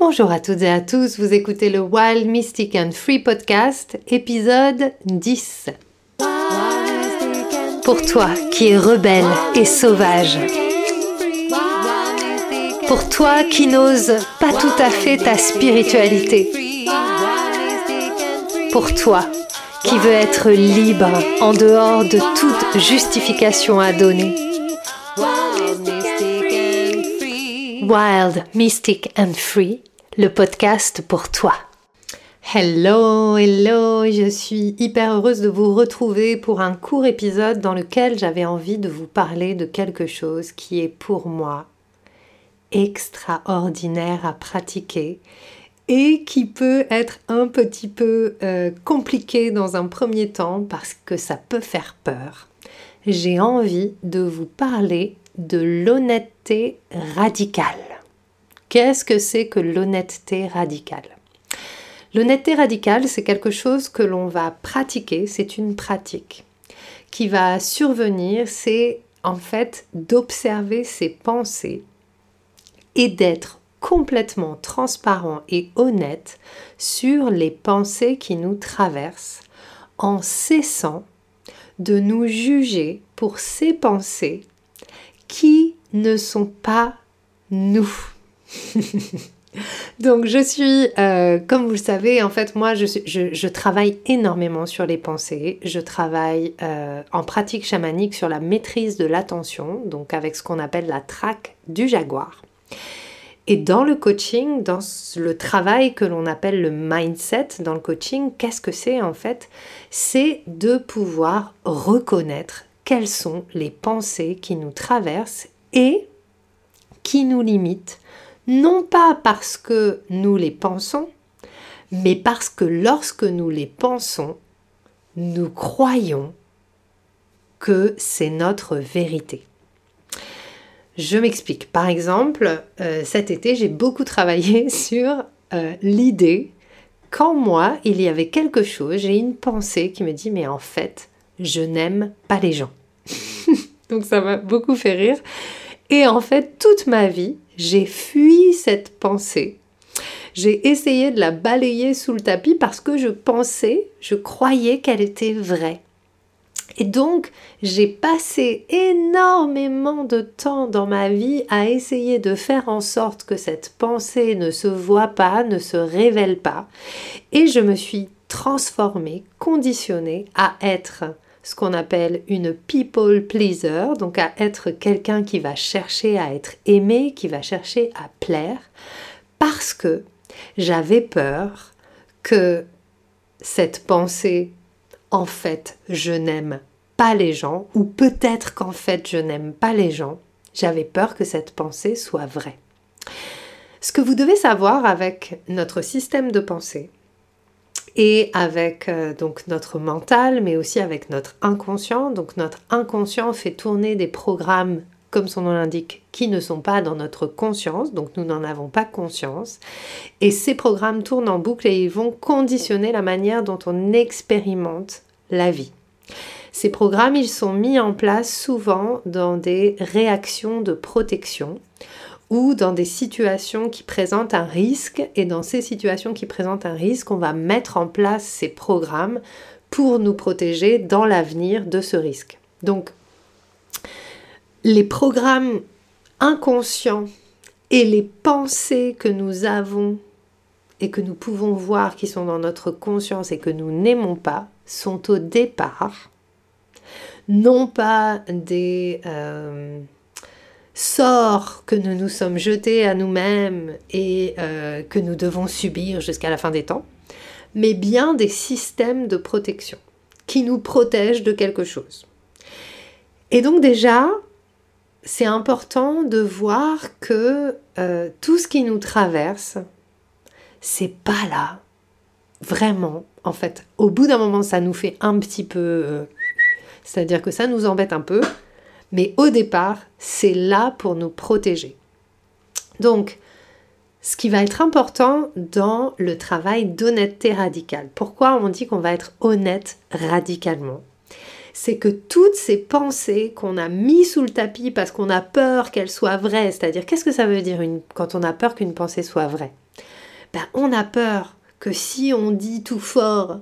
Bonjour à toutes et à tous, vous écoutez le Wild Mystic and Free Podcast, épisode 10. Pour toi qui es rebelle et sauvage. Pour toi qui n'ose pas tout à fait ta spiritualité. Pour toi qui veux être libre en dehors de toute justification à donner. Wild, Mystic and Free, le podcast pour toi. Hello, hello, je suis hyper heureuse de vous retrouver pour un court épisode dans lequel j'avais envie de vous parler de quelque chose qui est pour moi extraordinaire à pratiquer et qui peut être un petit peu euh, compliqué dans un premier temps parce que ça peut faire peur. J'ai envie de vous parler de l'honnêteté radicale. Qu'est-ce que c'est que l'honnêteté radicale? L'honnêteté radicale, c'est quelque chose que l'on va pratiquer, c'est une pratique qui va survenir, c'est en fait d'observer ses pensées et d'être complètement transparent et honnête sur les pensées qui nous traversent en cessant de nous juger pour ces pensées qui ne sont pas nous. Donc je suis, euh, comme vous le savez, en fait moi je, travaille énormément sur les pensées, je travaille euh, en pratique chamanique sur la maîtrise de l'attention, donc avec ce qu'on appelle la traque du jaguar. Et dans le coaching, dans le travail que l'on appelle le mindset dans le coaching, qu'est-ce que c'est en fait? C'est de pouvoir reconnaître quelles sont les pensées qui nous traversent et qui nous limitent, non pas parce que nous les pensons, mais parce que lorsque nous les pensons, nous croyons que c'est notre vérité. Je m'explique. Par exemple, euh, cet été, j'ai beaucoup travaillé sur euh, l'idée qu'en moi, il y avait quelque chose, j'ai une pensée qui me dit, mais en fait, je n'aime pas les gens. Donc ça m'a beaucoup fait rire. Et en fait, toute ma vie, j'ai fui cette pensée. J'ai essayé de la balayer sous le tapis parce que je pensais, je croyais qu'elle était vraie. Et donc, j'ai passé énormément de temps dans ma vie à essayer de faire en sorte que cette pensée ne se voit pas, ne se révèle pas. Et je me suis transformée, conditionnée à être ce qu'on appelle une people pleaser, donc à être quelqu'un qui va chercher à être aimé, qui va chercher à plaire, parce que j'avais peur que cette pensée, en fait, je n'aime pas les gens, ou peut-être qu'en fait, je n'aime pas les gens, j'avais peur que cette pensée soit vraie. Ce que vous devez savoir avec notre système de pensée, et avec euh, donc notre mental, mais aussi avec notre inconscient. Donc notre inconscient fait tourner des programmes, comme son nom l'indique, qui ne sont pas dans notre conscience, donc nous n'en avons pas conscience. Et ces programmes tournent en boucle et ils vont conditionner la manière dont on expérimente la vie. Ces programmes, ils sont mis en place souvent dans des réactions de protection ou dans des situations qui présentent un risque. Et dans ces situations qui présentent un risque, on va mettre en place ces programmes pour nous protéger dans l'avenir de ce risque. Donc, les programmes inconscients et les pensées que nous avons et que nous pouvons voir qui sont dans notre conscience et que nous n'aimons pas sont au départ non pas des... Euh, sort que nous nous sommes jetés à nous-mêmes et euh, que nous devons subir jusqu'à la fin des temps, mais bien des systèmes de protection qui nous protègent de quelque chose. Et donc déjà, c'est important de voir que euh, tout ce qui nous traverse, c'est pas là. Vraiment, en fait, au bout d'un moment, ça nous fait un petit peu... Euh, c'est-à-dire que ça nous embête un peu, mais au départ, c'est là pour nous protéger. Donc, ce qui va être important dans le travail d'honnêteté radicale. Pourquoi on dit qu'on va être honnête radicalement? C'est que toutes ces pensées qu'on a mis sous le tapis parce qu'on a peur qu'elles soient vraies, c'est-à-dire qu'est-ce que ça veut dire quand on a peur qu'une pensée soit vraie? Ben, on a peur que si on dit tout fort,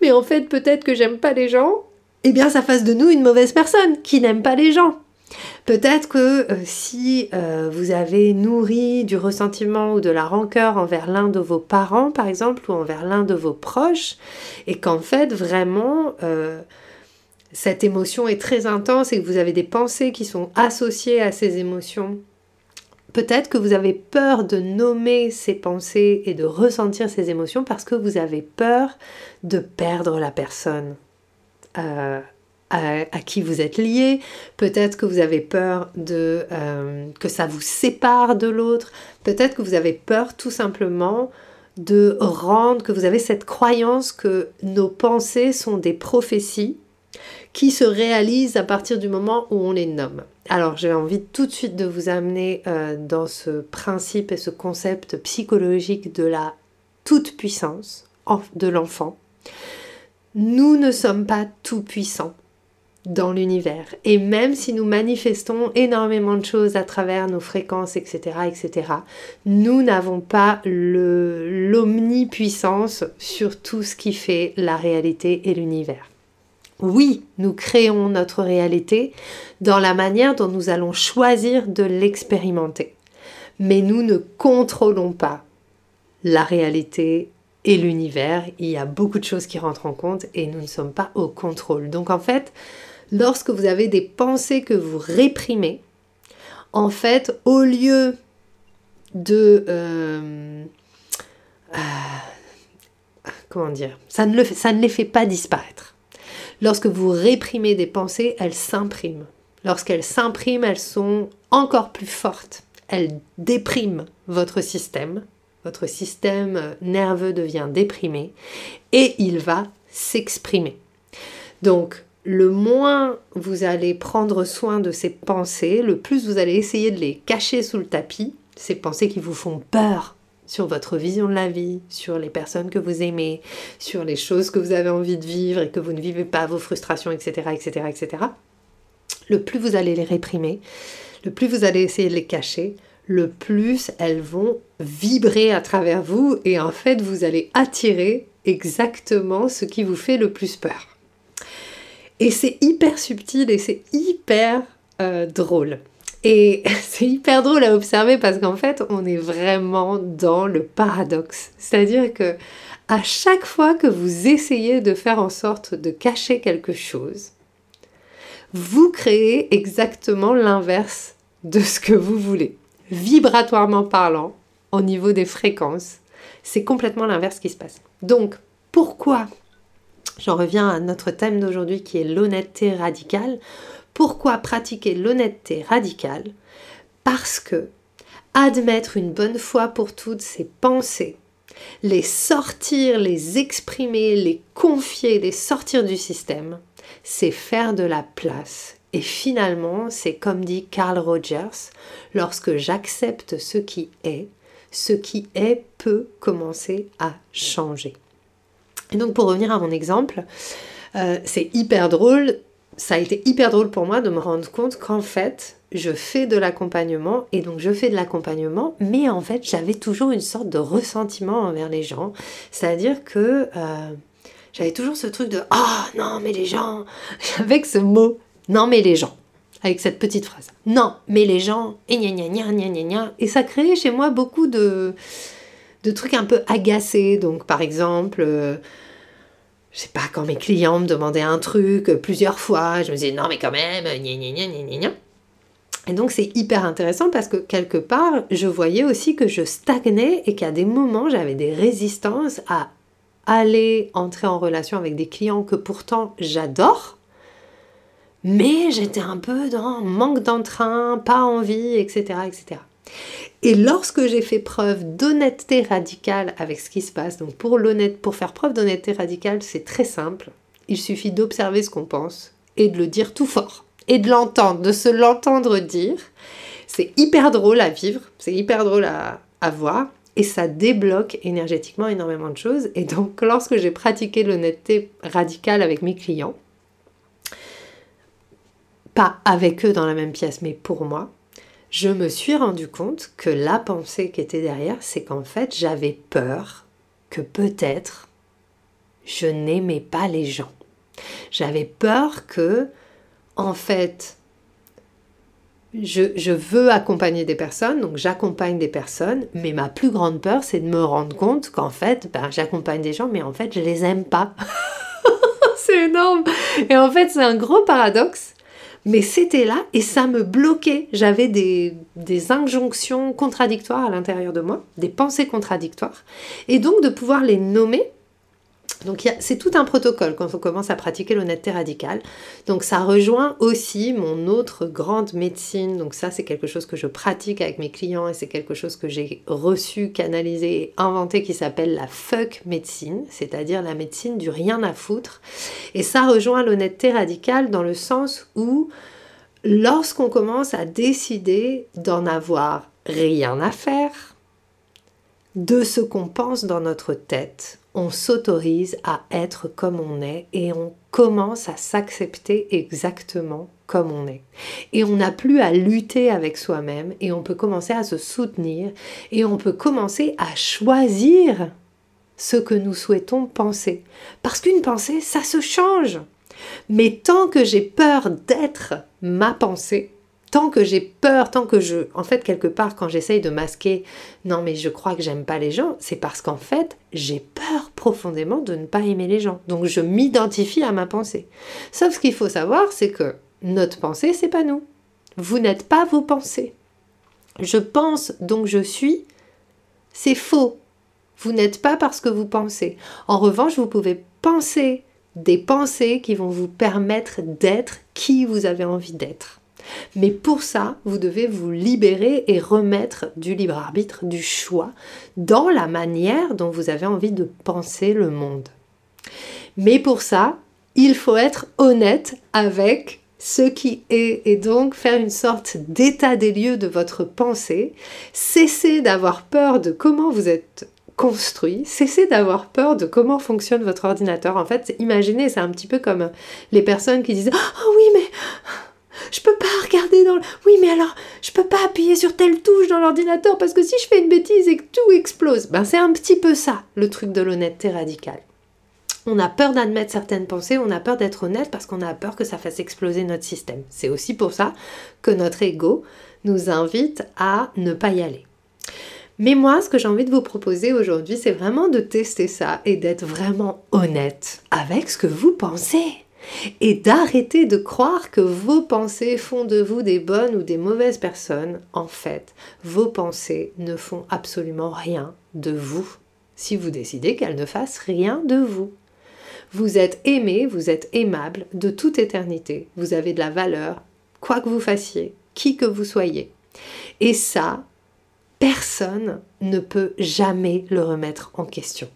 mais en fait peut-être que j'aime pas les gens, eh bien ça fasse de nous une mauvaise personne qui n'aime pas les gens. Peut-être que euh, si euh, vous avez nourri du ressentiment ou de la rancœur envers l'un de vos parents, par exemple, ou envers l'un de vos proches, et qu'en fait, vraiment, euh, cette émotion est très intense et que vous avez des pensées qui sont associées à ces émotions, peut-être que vous avez peur de nommer ces pensées et de ressentir ces émotions parce que vous avez peur de perdre la personne à, qui vous êtes lié, peut-être que vous avez peur de euh, que ça vous sépare de l'autre, peut-être que vous avez peur tout simplement de rendre, que vous avez cette croyance que nos pensées sont des prophéties qui se réalisent à partir du moment où on les nomme. Alors j'ai envie tout de suite de vous amener euh, dans ce principe et ce concept psychologique de la toute puissance de l'enfant. Nous ne sommes pas tout puissants dans l'univers. Et même si nous manifestons énormément de choses à travers nos fréquences, etc., etc., nous n'avons pas l'omnipuissance sur tout ce qui fait la réalité et l'univers. Oui, nous créons notre réalité dans la manière dont nous allons choisir de l'expérimenter. Mais nous ne contrôlons pas la réalité et l'univers. Il y a beaucoup de choses qui rentrent en compte et nous ne sommes pas au contrôle. Donc en fait, lorsque vous avez des pensées que vous réprimez, en fait, au lieu de... Euh, euh, comment dire ça ne, ça ne les fait pas disparaître. Lorsque vous réprimez des pensées, elles s'impriment. Lorsqu'elles s'impriment, elles sont encore plus fortes. Elles dépriment votre système. Votre système nerveux devient déprimé et il va s'exprimer. Donc, le moins vous allez prendre soin de ces pensées, le plus vous allez essayer de les cacher sous le tapis, ces pensées qui vous font peur sur votre vision de la vie, sur les personnes que vous aimez, sur les choses que vous avez envie de vivre et que vous ne vivez pas, vos frustrations, etc., etc., etc. Le plus vous allez les réprimer, le plus vous allez essayer de les cacher, le plus elles vont vibrer à travers vous et en fait vous allez attirer exactement ce qui vous fait le plus peur. Et c'est hyper subtil et c'est hyper euh, drôle. Et c'est hyper drôle à observer parce qu'en fait, on est vraiment dans le paradoxe. C'est-à-dire que à chaque fois que vous essayez de faire en sorte de cacher quelque chose, vous créez exactement l'inverse de ce que vous voulez. Vibratoirement parlant, au niveau des fréquences, c'est complètement l'inverse qui se passe. Donc, pourquoi J'en reviens à notre thème d'aujourd'hui qui est l'honnêteté radicale. Pourquoi pratiquer l'honnêteté radicale? Parce que admettre une bonne fois pour toutes ses pensées, les sortir, les exprimer, les confier, les sortir du système, c'est faire de la place. Et finalement, c'est comme dit Carl Rogers, lorsque j'accepte ce qui est, ce qui est peut commencer à changer. Et donc pour revenir à mon exemple, euh, c'est hyper drôle, ça a été hyper drôle pour moi de me rendre compte qu'en fait, je fais de l'accompagnement et donc je fais de l'accompagnement, mais en fait j'avais toujours une sorte de ressentiment envers les gens. C'est-à-dire que euh, j'avais toujours ce truc de ⁇ Ah non mais les gens !⁇ avec ce mot ⁇ Non mais les gens !⁇ avec cette petite phrase. Non mais les gens ⁇ et gna gna gna gna gna gna Et ça créait chez moi beaucoup de de trucs un peu agacés. Donc, par exemple, euh, je sais pas, quand mes clients me demandaient un truc plusieurs fois, je me disais non, mais quand même, gna gna gna gna gna. Et donc, c'est hyper intéressant parce que quelque part, je voyais aussi que je stagnais et qu'à des moments, j'avais des résistances à aller entrer en relation avec des clients que pourtant j'adore. Mais j'étais un peu dans manque d'entrain, pas envie, etc., etc. Et lorsque j'ai fait preuve d'honnêteté radicale avec ce qui se passe, donc pour, faire preuve d'honnêteté radicale, c'est très simple. Il suffit d'observer ce qu'on pense et de le dire tout fort. Et de l'entendre, de se l'entendre dire. C'est hyper drôle à vivre, c'est hyper drôle à, à voir et ça débloque énergétiquement énormément de choses. Et donc, lorsque j'ai pratiqué l'honnêteté radicale avec mes clients, pas avec eux dans la même pièce, mais pour moi, je me suis rendu compte que la pensée qui était derrière, c'est qu'en fait, j'avais peur que peut-être je n'aimais pas les gens. J'avais peur que, en fait, je, veux accompagner des personnes, donc j'accompagne des personnes, mais ma plus grande peur, c'est de me rendre compte qu'en fait, ben, j'accompagne des gens, mais en fait, je les aime pas. c'est énorme. Et en fait, c'est un gros paradoxe mais c'était là et ça me bloquait. J'avais des, injonctions contradictoires à l'intérieur de moi, des pensées contradictoires. Et donc de pouvoir les nommer, donc c'est tout un protocole quand on commence à pratiquer l'honnêteté radicale. Donc ça rejoint aussi mon autre grande médecine. Donc ça c'est quelque chose que je pratique avec mes clients et c'est quelque chose que j'ai reçu, canalisé inventé qui s'appelle la fuck médecine, c'est-à-dire la médecine du rien à foutre. Et ça rejoint l'honnêteté radicale dans le sens où lorsqu'on commence à décider d'en avoir rien à faire de ce qu'on pense dans notre tête, s'autorise à être comme on est et on commence à s'accepter exactement comme on est. Et on n'a plus à lutter avec soi-même et on peut commencer à se soutenir et on peut commencer à choisir ce que nous souhaitons penser. Parce qu'une pensée, ça se change. Mais tant que j'ai peur d'être ma pensée, tant que j'ai peur, tant que je... En fait, quelque part, quand j'essaye de masquer, non mais je crois que j'aime pas les gens, c'est parce qu'en fait, j'ai peur profondément de ne pas aimer les gens. Donc je m'identifie à ma pensée. Sauf ce qu'il faut savoir, c'est que notre pensée, c'est pas nous. Vous n'êtes pas vos pensées. Je pense, donc je suis, c'est faux. Vous n'êtes pas parce que vous pensez. En revanche, vous pouvez penser des pensées qui vont vous permettre d'être qui vous avez envie d'être. Mais pour ça, vous devez vous libérer et remettre du libre arbitre, du choix, dans la manière dont vous avez envie de penser le monde. Mais pour ça, il faut être honnête avec ce qui est et donc faire une sorte d'état des lieux de votre pensée, cesser d'avoir peur de comment vous êtes construit, cessez d'avoir peur de comment fonctionne votre ordinateur. En fait, imaginez, c'est un petit peu comme les personnes qui disent "Oh oui, mais je peux pas regarder dans le... Oui, mais alors, je peux pas appuyer sur telle touche dans l'ordinateur parce que si je fais une bêtise et que tout explose, ben c'est un petit peu ça, le truc de l'honnêteté radicale. On a peur d'admettre certaines pensées, on a peur d'être honnête parce qu'on a peur que ça fasse exploser notre système. C'est aussi pour ça que notre ego nous invite à ne pas y aller. Mais moi, ce que j'ai envie de vous proposer aujourd'hui, c'est vraiment de tester ça et d'être vraiment honnête avec ce que vous pensez et d'arrêter de croire que vos pensées font de vous des bonnes ou des mauvaises personnes. En fait, vos pensées ne font absolument rien de vous si vous décidez qu'elles ne fassent rien de vous. Vous êtes aimé, vous êtes aimable de toute éternité. Vous avez de la valeur, quoi que vous fassiez, qui que vous soyez. Et ça, personne ne peut jamais le remettre en question.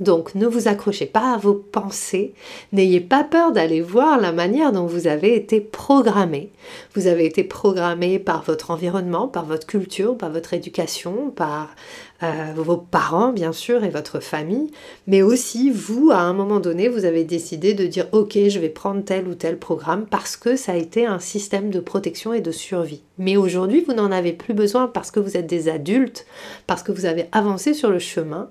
Donc ne vous accrochez pas à vos pensées, n'ayez pas peur d'aller voir la manière dont vous avez été programmé. Vous avez été programmé par votre environnement, par votre culture, par votre éducation, par euh, vos parents bien sûr et votre famille, mais aussi vous, à un moment donné, vous avez décidé de dire ok, je vais prendre tel ou tel programme parce que ça a été un système de protection et de survie. Mais aujourd'hui, vous n'en avez plus besoin parce que vous êtes des adultes, parce que vous avez avancé sur le chemin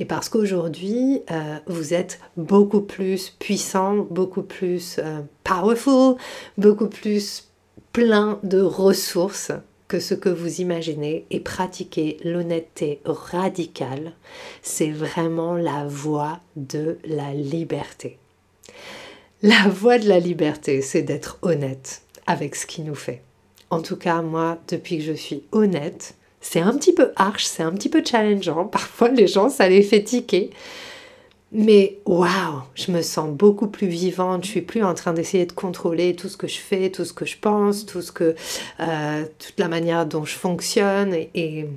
et parce qu'aujourd'hui, euh, vous êtes beaucoup plus puissant, beaucoup plus euh, powerful, beaucoup plus plein de ressources que ce que vous imaginez et pratiquer l'honnêteté radicale, c'est vraiment la voie de la liberté. La voie de la liberté, c'est d'être honnête avec ce qui nous fait. En tout cas, moi, depuis que je suis honnête, c'est un petit peu harsh, c'est un petit peu challengeant. Parfois, les gens, ça les fait tiquer. Mais waouh, je me sens beaucoup plus vivante. Je suis plus en train d'essayer de contrôler tout ce que je fais, tout ce que je pense, tout ce que, euh, toute la manière dont je fonctionne. Et, et,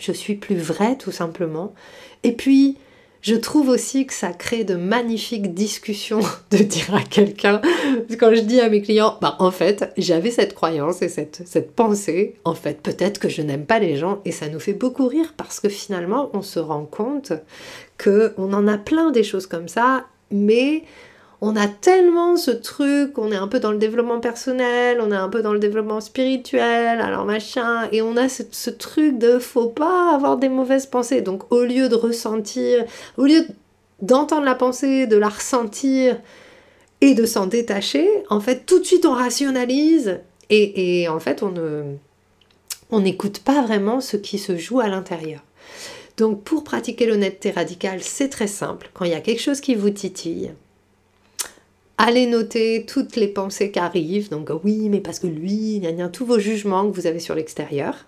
je suis plus vraie, tout simplement. Et puis, je trouve aussi que ça crée de magnifiques discussions de dire à quelqu'un, quand je dis à mes clients, bah en fait, j'avais cette croyance et cette, cette pensée, en fait, peut-être que je n'aime pas les gens et ça nous fait beaucoup rire parce que finalement, on se rend compte qu'on en a plein des choses comme ça, mais on a tellement ce truc, on est un peu dans le développement personnel, on est un peu dans le développement spirituel, alors machin, et on a ce, truc de faut pas avoir des mauvaises pensées. Donc au lieu de ressentir, au lieu d'entendre la pensée, de la ressentir et de s'en détacher, en fait tout de suite on rationalise et, en fait on n'écoute pas vraiment ce qui se joue à l'intérieur. Donc pour pratiquer l'honnêteté radicale, c'est très simple. Quand il y a quelque chose qui vous titille, allez noter toutes les pensées qui arrivent. Donc oui, mais parce que lui, il y a tous vos jugements que vous avez sur l'extérieur.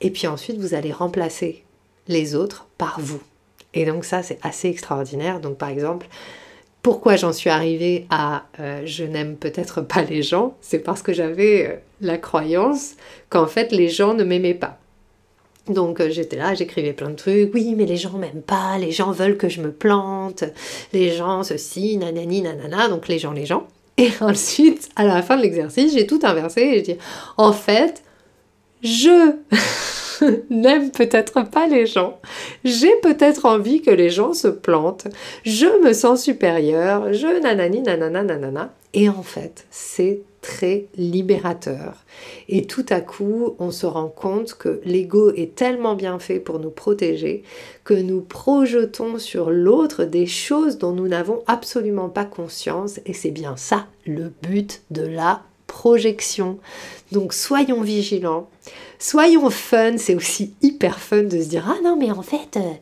Et puis ensuite, vous allez remplacer les autres par vous. Et donc ça, c'est assez extraordinaire. Donc par exemple, pourquoi j'en suis arrivée à euh, je n'aime peut-être pas les gens? C'est parce que j'avais euh, la croyance qu'en fait les gens ne m'aimaient pas. Donc euh, j'étais là, j'écrivais plein de trucs. Oui, mais les gens m'aiment pas, les gens veulent que je me plante, les gens ceci, nanani, nanana. Donc les gens, les gens. Et ensuite, à la fin de l'exercice, j'ai tout inversé et j'ai dit en fait, je n'aime peut-être pas les gens. J'ai peut-être envie que les gens se plantent. Je me sens supérieure. Je nanani, nanana, nanana. Et en fait, c'est très libérateur. Et tout à coup, on se rend compte que l'ego est tellement bien fait pour nous protéger que nous projetons sur l'autre des choses dont nous n'avons absolument pas conscience. Et c'est bien ça le but de la projection. Donc soyons vigilants, soyons fun, c'est aussi hyper fun de se dire ah non mais en fait... Euh,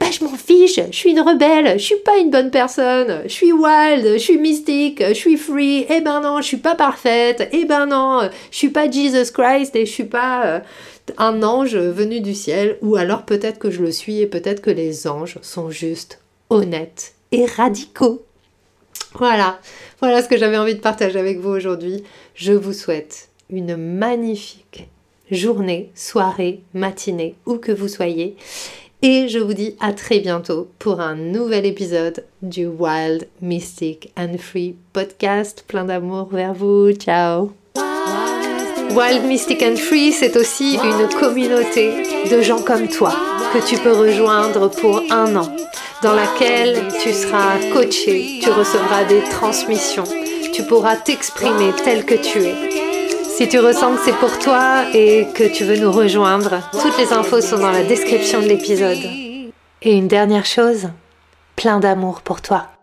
bah, je m'en fiche, je suis une rebelle, je suis pas une bonne personne, je suis wild, je suis mystique, je suis free, eh ben non, je suis pas parfaite, eh ben non, je suis pas Jesus Christ et je suis pas euh, un ange venu du ciel, ou alors peut-être que je le suis et peut-être que les anges sont juste honnêtes et radicaux. Voilà, voilà ce que j'avais envie de partager avec vous aujourd'hui. Je vous souhaite une magnifique journée, soirée, matinée, où que vous soyez. Et je vous dis à très bientôt pour un nouvel épisode du Wild, Mystic and Free podcast. Plein d'amour vers vous. Ciao. Wild, Mystic and Free, c'est aussi une communauté de gens comme toi que tu peux rejoindre pour un an, dans laquelle tu seras coaché, tu recevras des transmissions, tu pourras t'exprimer tel que tu es. Si tu ressens que c'est pour toi et que tu veux nous rejoindre, toutes les infos sont dans la description de l'épisode. Et une dernière chose, plein d'amour pour toi.